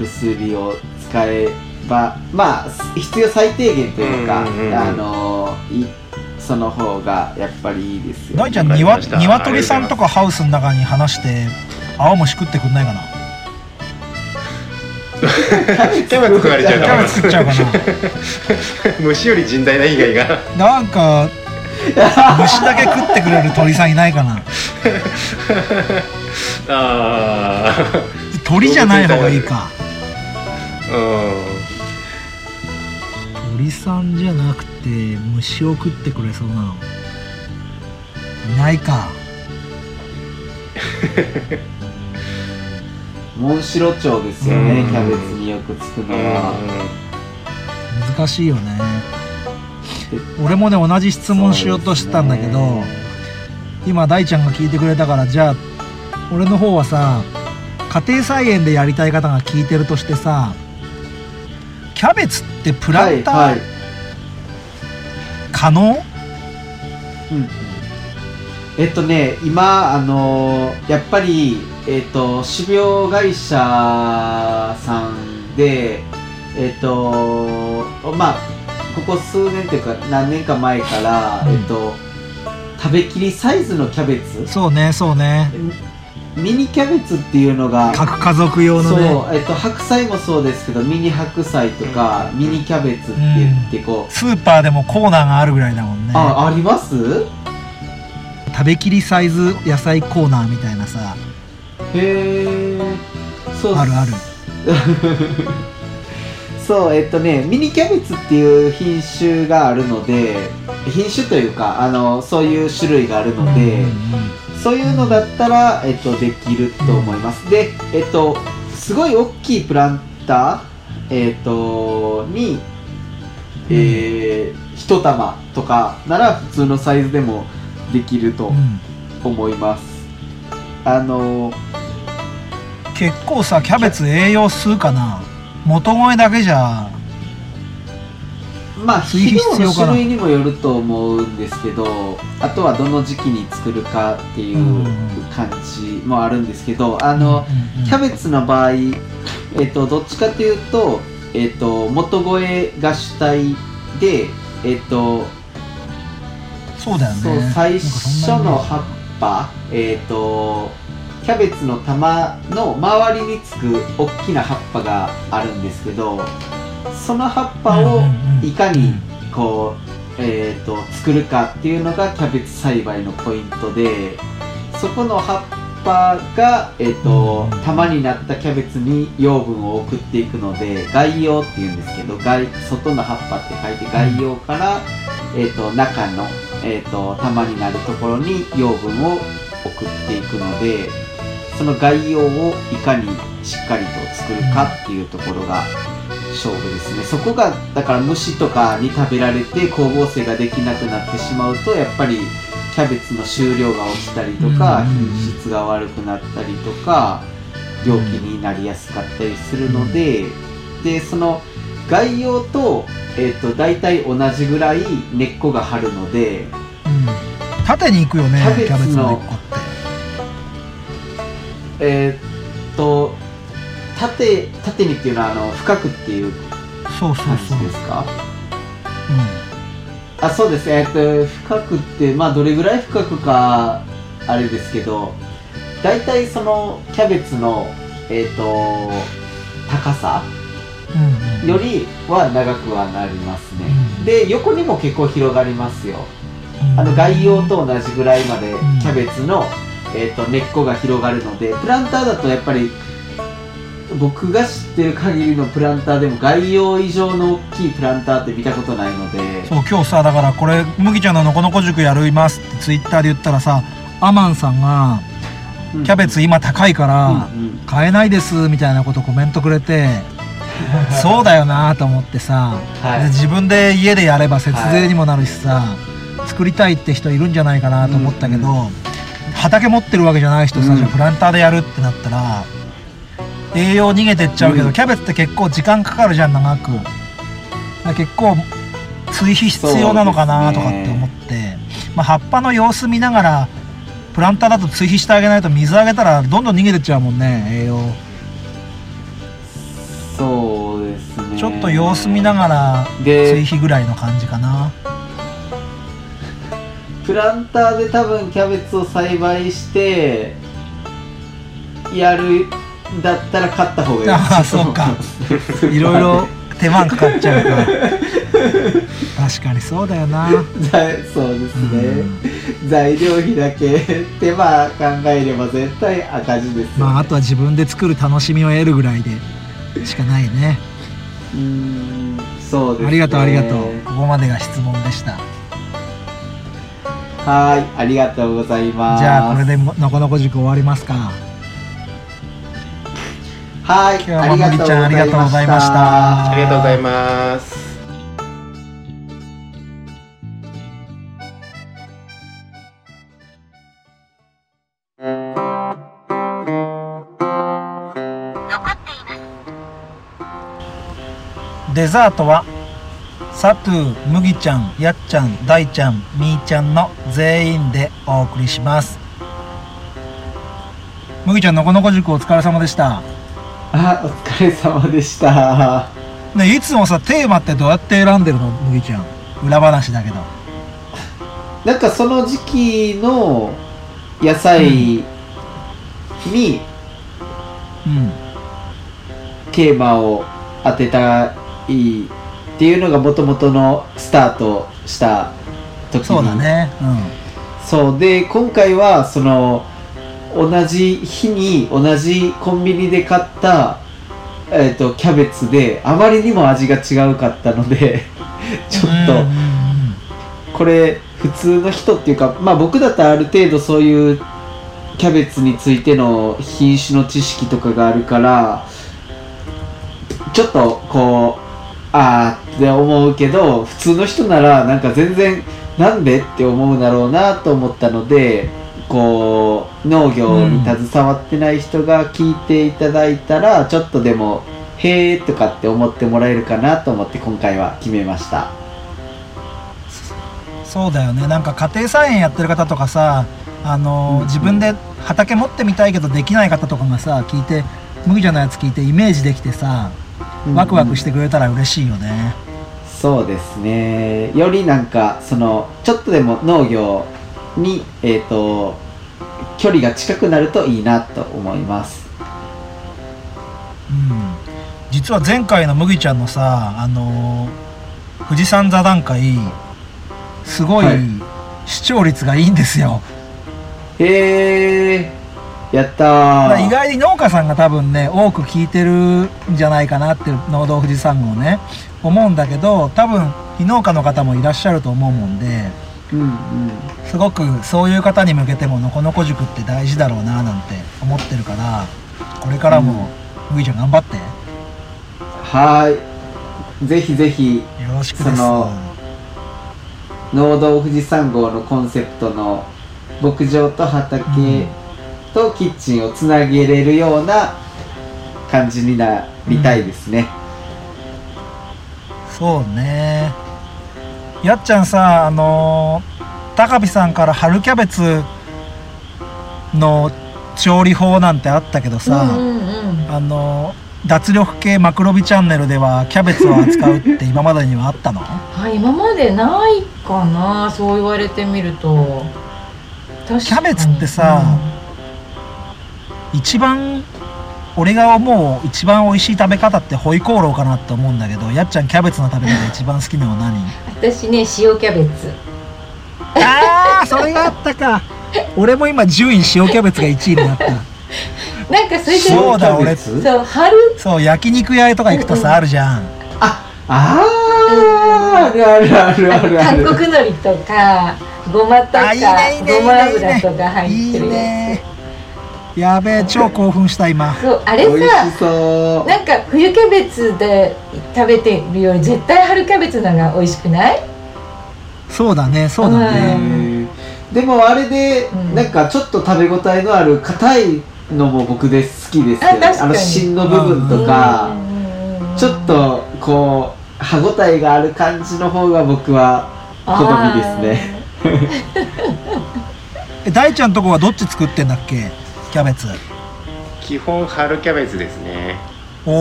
薬を使えばまあ必要最低限というか、うんうんうん。あのいその方がやっぱりいいですよ、大ちゃん鶏さんとかハウスの中に話して青虫食ってくんないかな？キャベツ食われちゃうキャベツ食っちゃうか 虫より甚大な被害が。ななんか虫だけ食ってくれる鳥さんいないかな？あ鳥じゃない方がいいか。あうん鳥さんじゃなくて虫を食ってくれそうなの。いないか。モンシロチョウですよね、うん。キャベツによくつくのは、難しいよね。俺もね同じ質問しようとしてたんだけど、ね。今大ちゃんが聞いてくれたからじゃあ俺の方はさ家庭菜園でやりたい方が聞いてるとしてさキャベツってプランターはいはい。可能、うんえっとね今あのーやっぱりえっと種苗会社さんでえっ、とまあここ数年というか何年か前から、うん。えっ、と食べきりサイズのキャベツ？そうねそうねミニキャベツっていうのが各家族用のそうね、えっと白菜もそうですけどミニ白菜とか、ミニキャベツって言ってこう、スーパーでもコーナーがあるぐらいだもんね。ああります？食べきりサイズ野菜コーナーみたいなさ。へえそうあるある。そうえっとねミニキャベツっていう品種があるので品種というかあのそういう種類があるので、うんうんそういうのだったら、えっと、できると思います。で、えっと、すごい大きいプランター、えっと、に、えー、一玉とかなら普通のサイズでもできるとうん思います。あの、結構さキャベツ栄養吸うかな元声だけじゃまあ、追肥肥料の種類にもよると思うんですけど、あとはどの時期に作るかっていううん感じもあるんですけど、あの、うんうんキャベツの場合、えっとどっちかというと,、えっと元声が主体で、えっとそうだよね。最初の葉っぱ、えっとキャベツの玉の周りにつく大きな葉っぱがあるんですけどその葉っぱをいかにこう、えっと作るかっていうのがキャベツ栽培のポイントでそこの葉っぱが、えっとうん玉になったキャベツに養分を送っていくので外葉っていうんですけど外外の葉っぱって書いて外葉から、えっと中の、えっと玉になるところに養分を送っていくのでその外葉をいかにしっかりと作るかっていうところが勝負ですね。そこがだから虫とかに食べられて光合成ができなくなってしまうとやっぱりキャベツの収量が落ちたりとか、品質が悪くなったりとか病気になりやすかったりするので、でその外葉と,、えー、と大体同じぐらい根っこが張るのでうん。縦に行くよねキャベツのキャベツの根っこって。えーっと縦縦にっていうのはあの深くっていうそうそう感そう、じですか？うあそうです。えーっと深くってまあどれぐらい深くかあれですけど大体そのキャベツのえーっと高さよりは長くはなりますね、うん。で横にも結構広がりますよ。うん。あの外葉と同じぐらいまでうん。キャベツの、えー、と根っこが広がるのでプランターだとやっぱり僕が知ってる限りのプランターでも外葉以上の大きいプランターって見たことないので。そう今日さだからこれ麦ちゃんののこのこ塾やります。ってツイッターで言ったらさアマンさんがうん。キャベツ今高いから、うんうん。買えないですみたいなことコメントくれて そうだよなと思ってさ、はい。で自分で家でやれば節税にもなるしさ、作りたい。って人いるんじゃないかなと思ったけど、うん畑持ってるわけじゃない人さ、うんじゃあプランターでやるってなったら栄養逃げてっちゃうけど、うん。キャベツって結構時間かかるじゃん長く。結構追肥必要なのかなとかって思って、まあ、葉っぱの様子見ながらプランターだと追肥してあげないと水あげたらどんどん逃げてっちゃうもんね栄養。そうですね。ちょっと様子見ながら追で肥ぐらいの感じかな。プランターで多分キャベツを栽培してやるんだったら買った方がいい。ああそうか。いろいろ手間かかっちゃうか。ら確かにそうだよな。材そうですね、材料費だけ手間考えれば絶対赤字ですよ、ね、まああとは自分で作る楽しみを得るぐらいでしかないね。うーんそうですね。ありがとうありがとう。ここまでが質問でした。はいありがとうございます。じゃあこれでのこのこ塾終わりますかはい今日は麦ちゃんありがとうございました。ありがとうございます。デザートはサトゥー、麦ちゃん、やっちゃん、大ちゃん、みーちゃんの全員でお送りします。麦ちゃんのこのこ塾お疲れ様でしたあお疲れ様でした。ねいつもさテーマってどうやって選んでるの？麦ちゃん。裏話だけど。なんかその時期の野菜にうん。テーマを当てたいっていうのがもともとのスタートした時に。そうだね。そう。で今回はその同じ日に同じコンビニで買った、えー、とキャベツであまりにも味が違うかったので ちょっとこれ普通の人っていうかまあ僕だったらある程度そういうキャベツについての品種の知識とかがあるからちょっとこうあーって思うけど普通の人ならなんか全然なんでって思うだろうなと思ったのでこう農業に携わってない人が聞いていただいたら、ちょっとでもへーとかって思ってもらえるかなと思って今回は決めました。そうだよね。なんか家庭菜園やってる方とかさあのーうん。自分で畑持ってみたいけどできない方とかがさ聞いて麦ちゃんのやつ聞いてイメージできてさワクワクしてくれたら嬉しいよね。そうですね。よりなんかそのちょっとでも農業にえっ、と距離が近くなるといいなと思います。うん。実は前回の麦ちゃんのさあのー富士山座談会すごいはい。視聴率がいいんですよ、へえやった意外に農家さんが多分ね多く聞いてるんじゃないかなって農道富士山号ね思うんだけど多分非農家の方もいらっしゃると思うもんでうんうん。すごくそういう方に向けてものこのこ塾って大事だろうななんて思ってるからこれからも麦ちゃん頑張って。よはーい。ぜひぜひろしくです。その農道富士山号のコンセプトの牧場と畑とキッチンをつなげれるような感じになりたいですね、そうねやっちゃんさあのー高飛さんから春キャベツの調理法なんてあったけどさ、うんうんうん。あの脱力系マクロビチャンネルではキャベツを扱うって今までにはあったの？はい今までないかなそう言われてみると。キャベツってさ一番俺が思う一番美味しい食べ方ってホイコーローかなって思うんだけどやっちゃんキャベツの食べ方一番好きなのは何？うん私ね塩キャベツ。あーそれがあったか。俺も今順位塩キャベツが1位になった。なんかそれでそうだ塩キャベツ？そう春？そう焼肉屋とか行くとさ、うんうん。あるじゃん。ああーあるあるあるある。あ韓る国海苔とかごまとかあいいねいいねごま油とか入いいってるやねやべえ超興奮した今。つそうあれさなんか冬キャベツで食べてるより絶対春キャベツのが美味しくない？そうだねそうだうね、でもあれで、うん。なんかちょっと食べ応えのある硬いのも僕で好きですけどあ確かに。の芯の部分とか、うんちょっとこう歯ごたえがある感じの方が僕は好みですね。え大ちゃんとこはどっち作ってんだっけ？キャベツ。基本春キャベツですね。おへ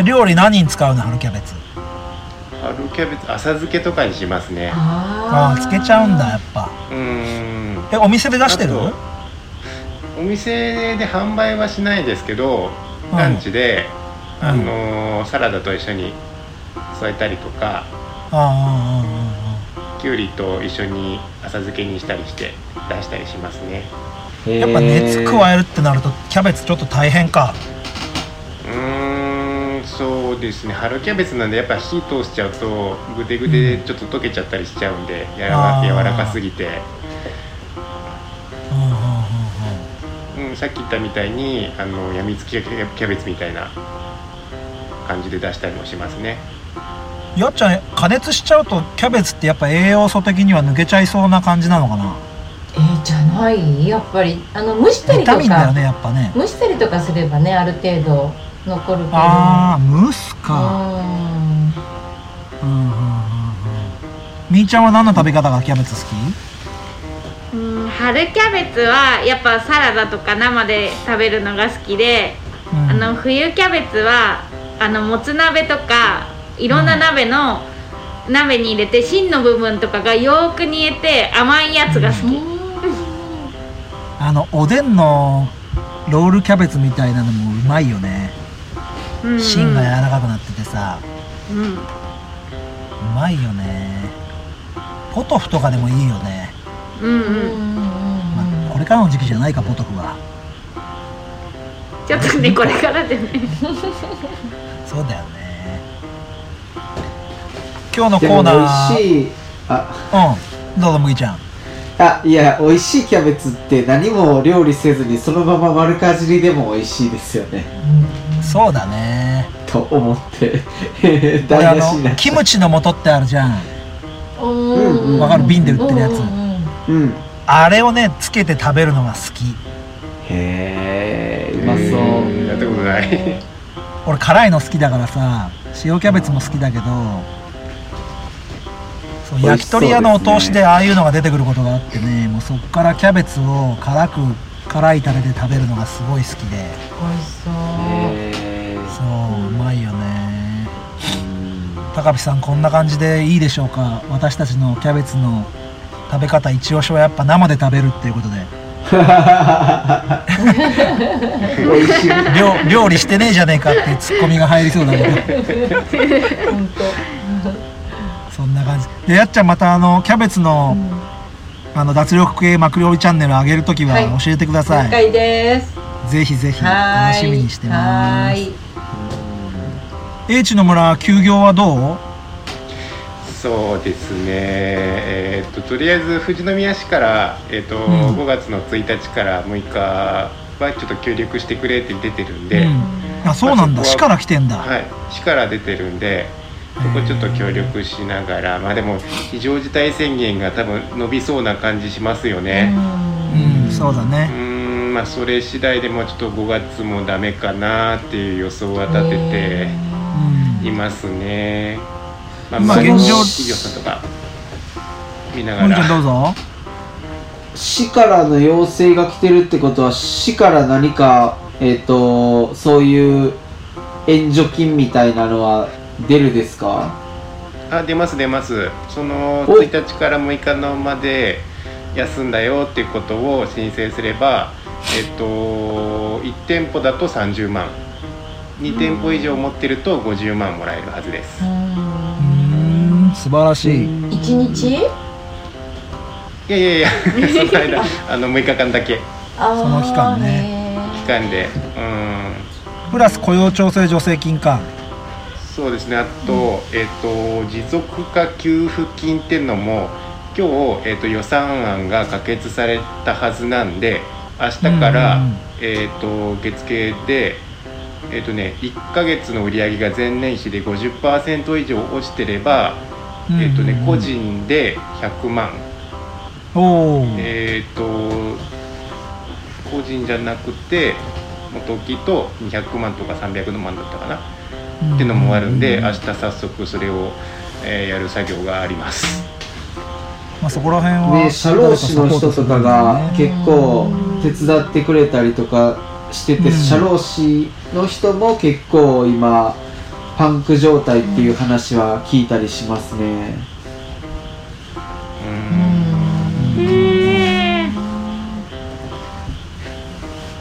お料理何に使うの？春キャベツ。春キャベツ浅漬けとかにしますね。ああつけちゃうんだやっぱ。うーん。えお店で出してる？お店で販売はしないですけど、うん。ランチで、うん。あのーサラダと一緒に添えたりとか。ああきゅうりと一緒に浅漬けにしたりして出したりしますね。やっぱ熱加えるってなるとキャベツちょっと大変か。うーんそうですね。春キャベツなんでやっぱ火通しちゃうとぐでぐででちょっと溶けちゃったりしちゃうんで、やわあー柔らかすぎて、うんうんうんうん。うん、さっき言ったみたいにあのやみつきキャベツみたいな感じで出したりもしますねやっちゃん加熱しちゃうとキャベツってやっぱ栄養素的には抜けちゃいそうな感じなのかな？えーじゃないやっぱりあの蒸したりとかビだよねやっぱね。蒸したりとかすればねある程度残るけど。ああ蒸すか。うん。うんうんうんうん。みーちゃんは何の食べ方がキャベツ好き？うん春キャベツはやっぱサラダとか生で食べるのが好きで、うん。あの冬キャベツはあのもつ鍋とかいろんな鍋の、鍋に入れて芯の部分とかがよーく煮えて甘いやつが好き、あのおでんのロールキャベツみたいなのもうまいよね。うんうん。芯が柔らかくなっててさ。うん。うまいよね。ポトフとかでもいいよね、うんうん。まあ、これからの時期じゃないかポトフは。ちょっとねこれからでね。そうだよね今日のコーナー。味しいあ。うん。どうぞ麦ちゃん。あいや美味しいキャベツって何も料理せずにそのまま丸かじりでも美味しいですよね。そうだね。と思って。俺台あ無しになキムチの素ってあるじゃん。うんわかる瓶で売ってるやつ。ううんあれをねつけて食べるのが好き。へえうまそう。えーやったことない。俺辛いの好きだからさ塩キャベツも好きだけどそう焼き鳥屋のお通しでああいうのが出てくることがあってねもうそっからキャベツを辛く辛いタレで食べるのがすごい好きで。美味しそう。へそううまいよね。うん。高飛さんこんな感じでいいでしょうか？私たちのキャベツの食べ方一押しはやっぱ生で食べるっていうことで。料料理してねえじゃねえかってツッコミが入りそうだけど。本そんな感じ。でやっちゃんまたあのキャベツのあの脱力系マク料理チャンネル上げるときははい。教えてください、了解です。ぜひぜひ楽しみにしてます。はーい。英知の村休業はどう？そうですね。えーっととりあえず富士宮市から、えーっとん。5月の1日から6日はちょっと協力してくれって出てるんで、うん。あそうなんだ。市から来てんだ、はい、市から出てるんでそこちょっと協力しながらまあでも非常事態宣言が多分伸びそうな感じしますよね。うん。そうだうね。ーんまあそれ次第でもちょっと5月もダメかなっていう予想は立ててうん。いますね。まあまあ現状。企業さんとか見なが森ちゃんどらうぞ。市からの要請が来てるってことは市から何かえっ、とそういう援助金みたいなのは出るですか？あ出ます出ます。そのお。1日から6日のまで休んだよっていうことを申請すればえっと1店舗だと30万。2店舗以上持ってると50万もらえるはずです。うーん。素晴らしい。一日？いやいやいや その間あの6日間だけ。そその期間ね。期間で。うん。プラス雇用調整助成金かそうですね。あと、えっ、と持続化給付金っていうのも今日、えっと予算案が可決されたはずなんで明日から、うんうんうん。えっ、と月経でえっ、とね1ヶ月の売り上げが前年比で50%以上落ちてれば、えっ、とね個人で100万。えっ、と個人じゃなくて元木と200万とか300万だったかなっていうのもあるんで、明日早速それを、えーやる作業があります。まあ、そこら辺はね。社労士の人とかが結構手伝ってくれたりとかしてて、うん。社労士の人も結構今パンク状態っていう話は聞いたりしますね、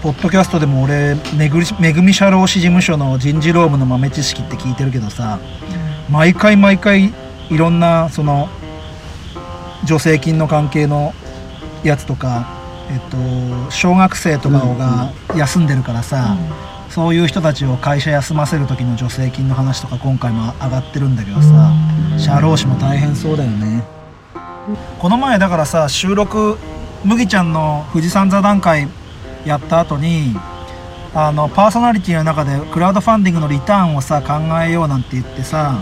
ポッドキャストでも俺めぐりめぐみ社労士事務所の人事労務の豆知識って聞いてるけどさ毎回毎回いろんなその助成金の関係のやつとか、えっと、小学生とかが休んでるからさ、そういう人たちを会社休ませる時の助成金の話とか今回も上がってるんだけどさ、社労士も大変そうだよね。この前だからさ収録麦ちゃんの富士山座談会やった後にあのパーソナリティの中でクラウドファンディングのリターンをさ考えようなんて言ってさ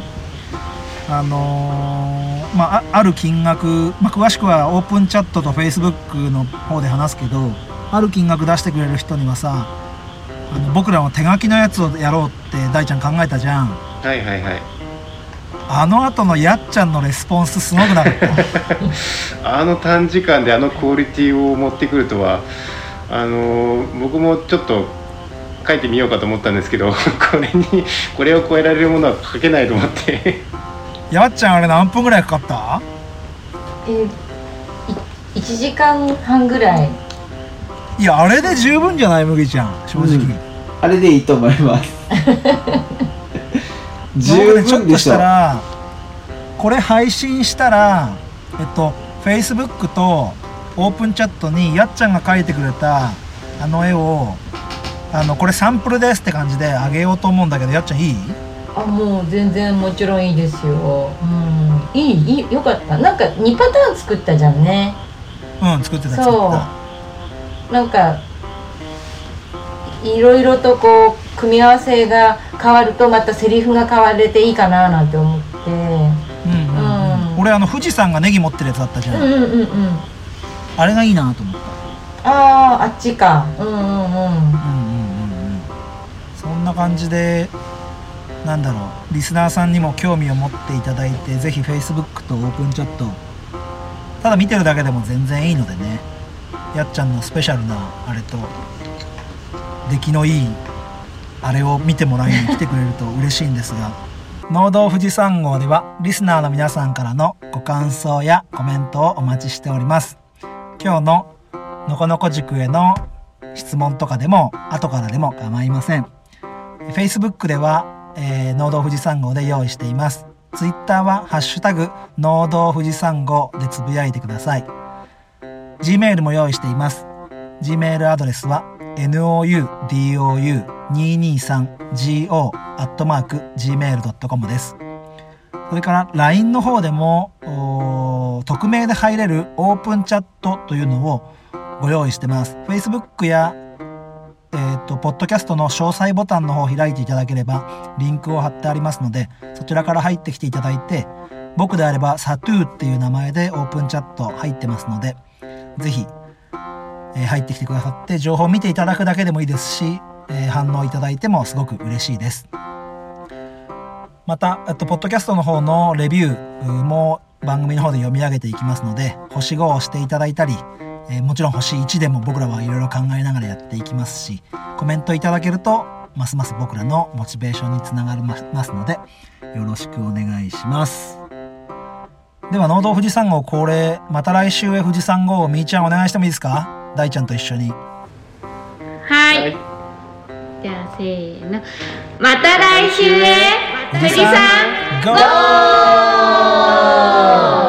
あのーまああある金額、まあ、詳しくはオープンチャットとフェイスブックの方で話すけどある金額出してくれる人にはさあの僕らの手書きのやつをやろうって大ちゃん考えたじゃんはいはいはい。あの後のやっちゃんのレスポンスすごくなかった？あの短時間であのクオリティを持ってくるとは、あのー僕もちょっと書いてみようかと思ったんですけど これにこれを超えられるものは書けないと思って。やっちゃんあれ何分ぐらいかかった？えー、い1時間半ぐらい。いやあれで十分じゃない麦ちゃん。正直、うん。あれでいいと思います。十 僕ねちょっとし分でしょたらこれ配信したらえっと Facebook とオープンチャットにやっちゃんが描いてくれたあの絵をあのこれサンプルですって感じであげようと思うんだけどやっちゃんいい？あもう全然もちろんいいですよ。うん。いいいいよかった。なんか2パターン作ったじゃんね。うん作ってたそた。う。なんかいろいろとこう組み合わせが変わるとまたセリフが変われていいかななんて思って。うんうん俺あの富士山がネギ持ってるやつだったじゃん、うんうんうんうんあれがいいなと思った。あああっちか。うんうんうんうんうんうんうん。そんな感じでなんだろうリスナーさんにも興味を持っていただいてぜひ Facebook とオープンチャット。ただ見てるだけでも全然いいのでね。やっちゃんのスペシャルなあれと出来のいいあれを見てもらいに来てくれると嬉しいんですが。農道富士山号ではリスナーの皆さんからのご感想やコメントをお待ちしております今日ののこのこ塾への質問とかでも後からでも構いません。Facebook では、えー、農道富士山号で用意しています。Twitter は「ハッシュタグ農道富士山号」でつぶやいてください。Gmail も用意しています。Gmail アドレスは noudou223go.gmail.com です。それから LINE の方でも匿名で入れるオープンチャットというのをご用意してます。Facebook やえー、とポッドキャストの詳細ボタンの方を開いていただければリンクを貼ってありますのでそちらから入ってきていただいて僕であればサトゥーっていう名前でオープンチャット入ってますのでぜひ、えー入ってきてくださって情報を見ていただくだけでもいいですし、えー反応いただいてもすごく嬉しいです。また、えっと、ポッドキャストの方のレビューも番組の方で読み上げていきますので星5を押していただいたりえーもちろん星1でも僕らはいろいろ考えながらやっていきますしコメントいただけるとますます僕らのモチベーションにつながりますのでよろしくお願いします。では農道富士山号恒例また来週へ富士山号をみーちゃんお願いしてもいいですか？大ちゃんと一緒に。はい、はい。じゃあせーの。また来週へ。@이름 101.